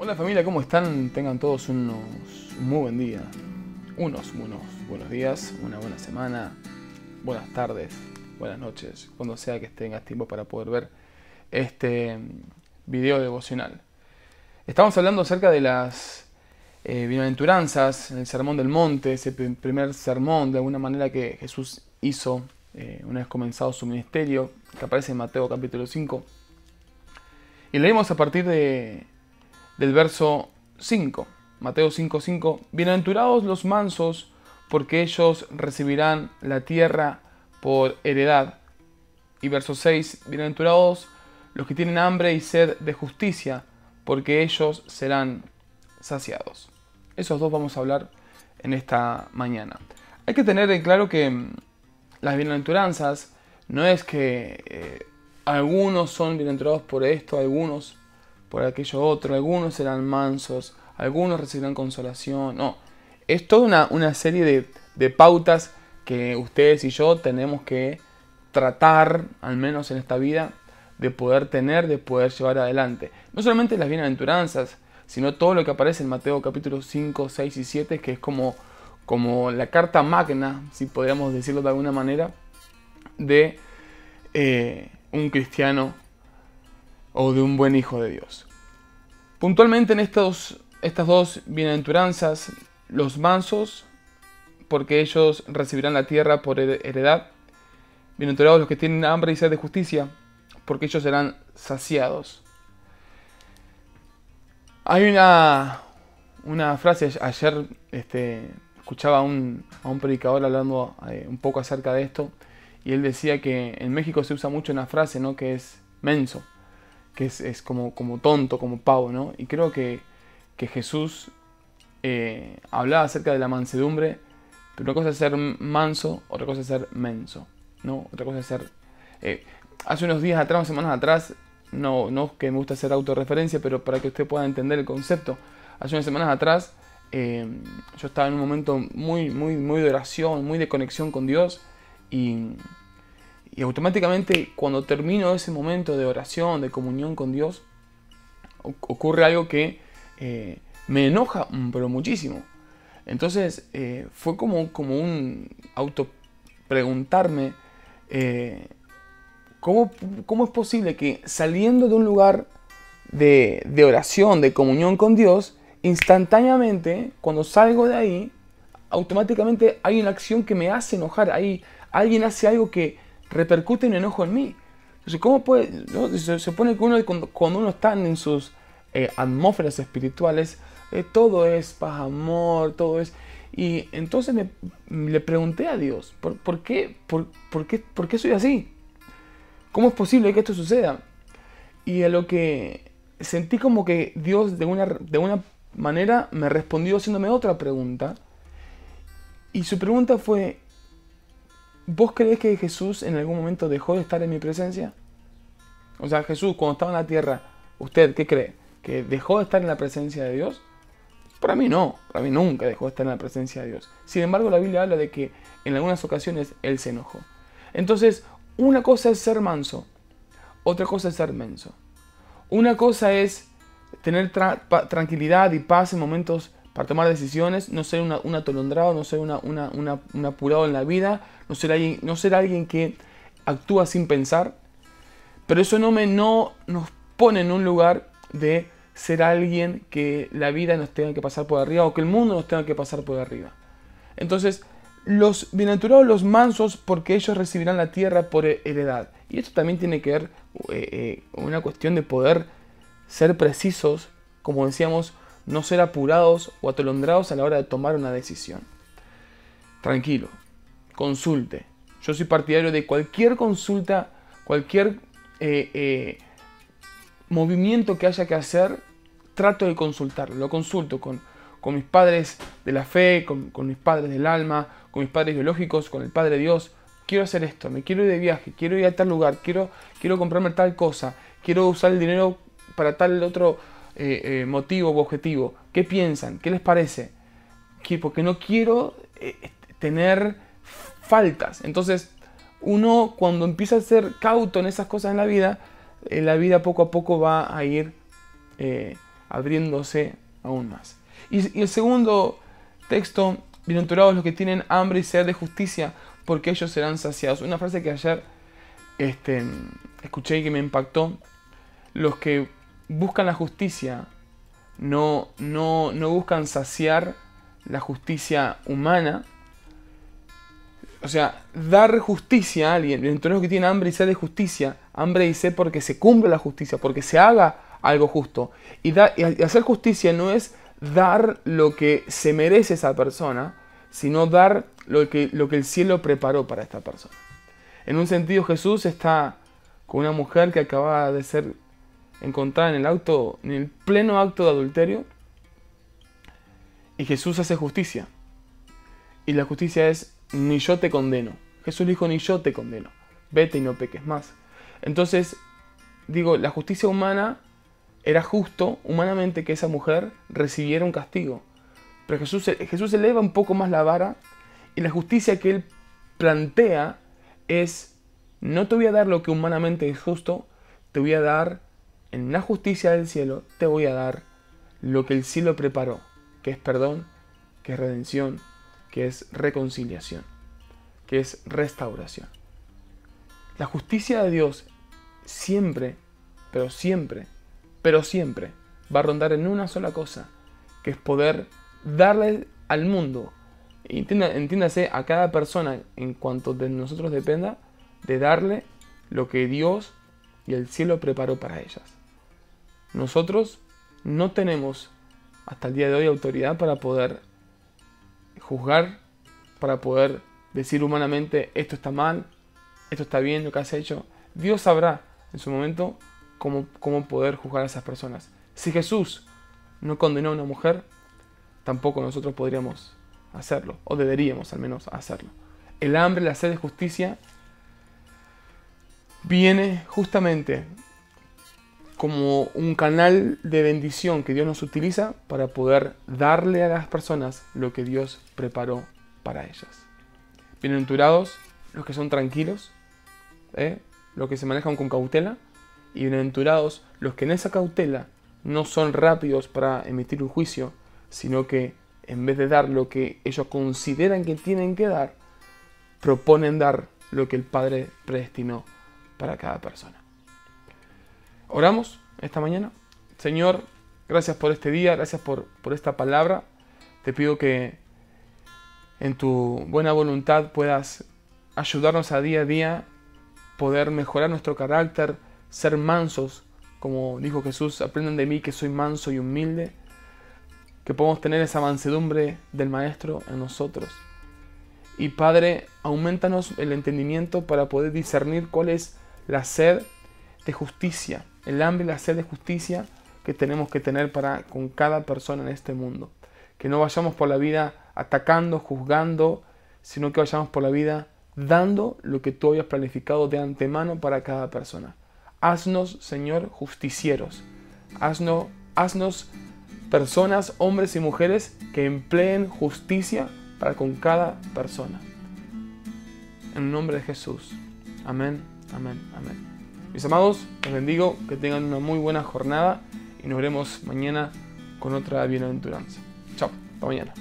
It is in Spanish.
Hola familia, ¿cómo están? Tengan todos unos, un muy buen día. Unos, unos buenos días, una buena semana, buenas tardes, buenas noches, cuando sea que tengas tiempo para poder ver este video devocional. Estamos hablando acerca de las eh, bienaventuranzas en el Sermón del Monte, ese primer sermón de alguna manera que Jesús hizo eh, una vez comenzado su ministerio, que aparece en Mateo capítulo 5. Y leemos a partir de, del verso 5, Mateo 5:5, 5, Bienaventurados los mansos, porque ellos recibirán la tierra por heredad. Y verso 6, Bienaventurados los que tienen hambre y sed de justicia, porque ellos serán saciados. Esos dos vamos a hablar en esta mañana. Hay que tener en claro que mm, las bienaventuranzas no es que eh, algunos son bienaventurados por esto, algunos por aquello otro, algunos serán mansos, algunos recibirán consolación. No, es toda una, serie de, de pautas que ustedes y yo tenemos que tratar, al menos en esta vida, de poder tener, de poder llevar adelante. No solamente las bienaventuranzas, sino todo lo que aparece en Mateo capítulo 5, 6 y 7, que es como, como la carta magna, si podríamos decirlo de alguna manera, de eh, un cristiano o de un buen hijo de Dios. Puntualmente en estos, estas dos bienaventuranzas, los mansos, porque ellos recibirán la tierra por heredad, bienaventurados los que tienen hambre y sed de justicia, porque ellos serán saciados. Hay una, una frase, ayer este, escuchaba a un, a un predicador hablando eh, un poco acerca de esto, y él decía que en México se usa mucho una frase, ¿no? Que es menso, que es, como, como, tonto, como pavo, ¿no? Y creo que, Jesús eh, hablaba acerca de la mansedumbre, pero una cosa es ser manso, otra cosa es ser menso, ¿no? Otra cosa es ser... Eh, hace unos días atrás, unas semanas atrás, no, no que me gusta hacer autorreferencia, pero para que usted pueda entender el concepto, hace unas semanas atrás eh, yo estaba en un momento muy, muy, muy de oración, muy de conexión con Dios y, y automáticamente cuando termino ese momento de oración, de comunión con Dios, ocurre algo que eh, me enoja, mm, pero muchísimo. Entonces eh, fue como, como un auto preguntarme, eh, ¿cómo, es posible que saliendo de un lugar de, de, oración, de comunión con Dios, instantáneamente, cuando salgo de ahí, automáticamente hay una acción que me hace enojar, hay, alguien hace algo que repercute en enojo en mí. Entonces, ¿cómo puede? Se, supone que uno, cuando, uno está en sus eh, atmósferas espirituales, eh, todo es paz, amor, todo es... Y entonces me, le pregunté a Dios, ¿por, qué, por, qué, ¿por qué soy así? ¿Cómo es posible que esto suceda? Y a lo que sentí como que Dios de una, de una manera me respondió haciéndome otra pregunta. Y su pregunta fue, ¿Vos crees que Jesús en algún momento dejó de estar en mi presencia? O sea, Jesús cuando estaba en la tierra, ¿usted qué cree? ¿Que dejó de estar en la presencia de Dios? Para mí no, para mí nunca dejó de estar en la presencia de Dios. Sin embargo, la Biblia habla de que en algunas ocasiones Él se enojó. Entonces, una cosa es ser manso, otra cosa es ser menso. Una cosa es tener tranquilidad y paz en momentos para tomar decisiones, no ser un atolondrado, no ser una, un apurado en la vida, no ser, alguien, no ser alguien que actúa sin pensar. Pero eso no, me, no nos pone en un lugar de ser alguien que la vida nos tenga que pasar por arriba o que el mundo nos tenga que pasar por arriba. Entonces, los bienaventurados, los mansos, porque ellos recibirán la tierra por heredad. Y esto también tiene que ver eh, eh, una cuestión de poder ser precisos, como decíamos, no ser apurados o atolondrados a la hora de tomar una decisión. Tranquilo, consulte. Yo soy partidario de cualquier consulta, cualquier eh, eh, movimiento que haya que hacer, trato de consultarlo. Lo consulto con, con mis padres de la fe, con, mis padres del alma, con mis padres biológicos, con el Padre Dios. Quiero hacer esto, me quiero ir de viaje, quiero ir a tal lugar, quiero, quiero comprarme tal cosa, quiero usar el dinero para tal otro eh, eh, motivo u objetivo. ¿Qué piensan? ¿Qué les parece? porque no quiero eh, tener faltas. Entonces, uno cuando empieza a ser cauto en esas cosas en la vida, la vida poco a poco va a ir abriéndose aún más. Y, el segundo texto, bienaventurados los que tienen hambre y sed de justicia, porque ellos serán saciados. Una frase que ayer este, escuché y que me impactó. Los que buscan la justicia no, no, no buscan saciar la justicia humana, o sea, dar justicia a alguien, entonces que tiene hambre y sed de justicia, hambre y sed porque se cumple la justicia, porque se haga algo justo. Y, y hacer justicia no es dar lo que se merece esa persona, sino dar lo que, lo que el cielo preparó para esta persona. En un sentido, Jesús está con una mujer que acaba de ser encontrada en el, auto, en el pleno acto de adulterio, y Jesús hace justicia. Y la justicia es ni yo te condeno. Jesús dijo, ni yo te condeno. Vete y no peques más. Entonces, digo, la justicia humana era justo humanamente que esa mujer recibiera un castigo. Pero Jesús, Jesús eleva un poco más la vara y la justicia que él plantea es, no te voy a dar lo que humanamente es justo, te voy a dar, en la justicia del cielo, te voy a dar lo que el cielo preparó, que es perdón, que es redención, que es reconciliación, que es restauración. La justicia de Dios siempre, pero siempre, pero siempre va a rondar en una sola cosa, que es poder darle al mundo, entiéndase a cada persona en cuanto de nosotros dependa, de darle lo que Dios y el cielo preparó para ellas. Nosotros no tenemos hasta el día de hoy autoridad para poder juzgar, para poder decir humanamente esto está mal, esto está bien, lo que has hecho. Dios sabrá en su momento cómo, cómo poder juzgar a esas personas. Si Jesús no condenó a una mujer, tampoco nosotros podríamos hacerlo, o deberíamos al menos hacerlo. El hambre, la sed de justicia viene justamente como un canal de bendición que Dios nos utiliza para poder darle a las personas lo que Dios preparó para ellas. Bienaventurados los que son tranquilos, ¿eh? los que se manejan con cautela, y bienaventurados los que en esa cautela no son rápidos para emitir un juicio, sino que en vez de dar lo que ellos consideran que tienen que dar, proponen dar lo que el Padre predestinó para cada persona. Oramos esta mañana. Señor, gracias por este día, gracias por, por esta palabra. Te pido que en tu buena voluntad puedas ayudarnos a día a día, poder mejorar nuestro carácter, ser mansos, como dijo Jesús, aprendan de mí que soy manso y humilde, que podamos tener esa mansedumbre del Maestro en nosotros. Y Padre, aumentanos el entendimiento para poder discernir cuál es la sed de justicia el hambre y la sed de justicia que tenemos que tener para con cada persona en este mundo. Que no vayamos por la vida atacando, juzgando, sino que vayamos por la vida dando lo que tú habías planificado de antemano para cada persona. Haznos, Señor, justicieros. Haznos, haznos personas, hombres y mujeres que empleen justicia para con cada persona. En nombre de Jesús. Amén, amén, amén. Mis amados, les bendigo, que tengan una muy buena jornada y nos veremos mañana con otra bienaventuranza. Chao, hasta mañana.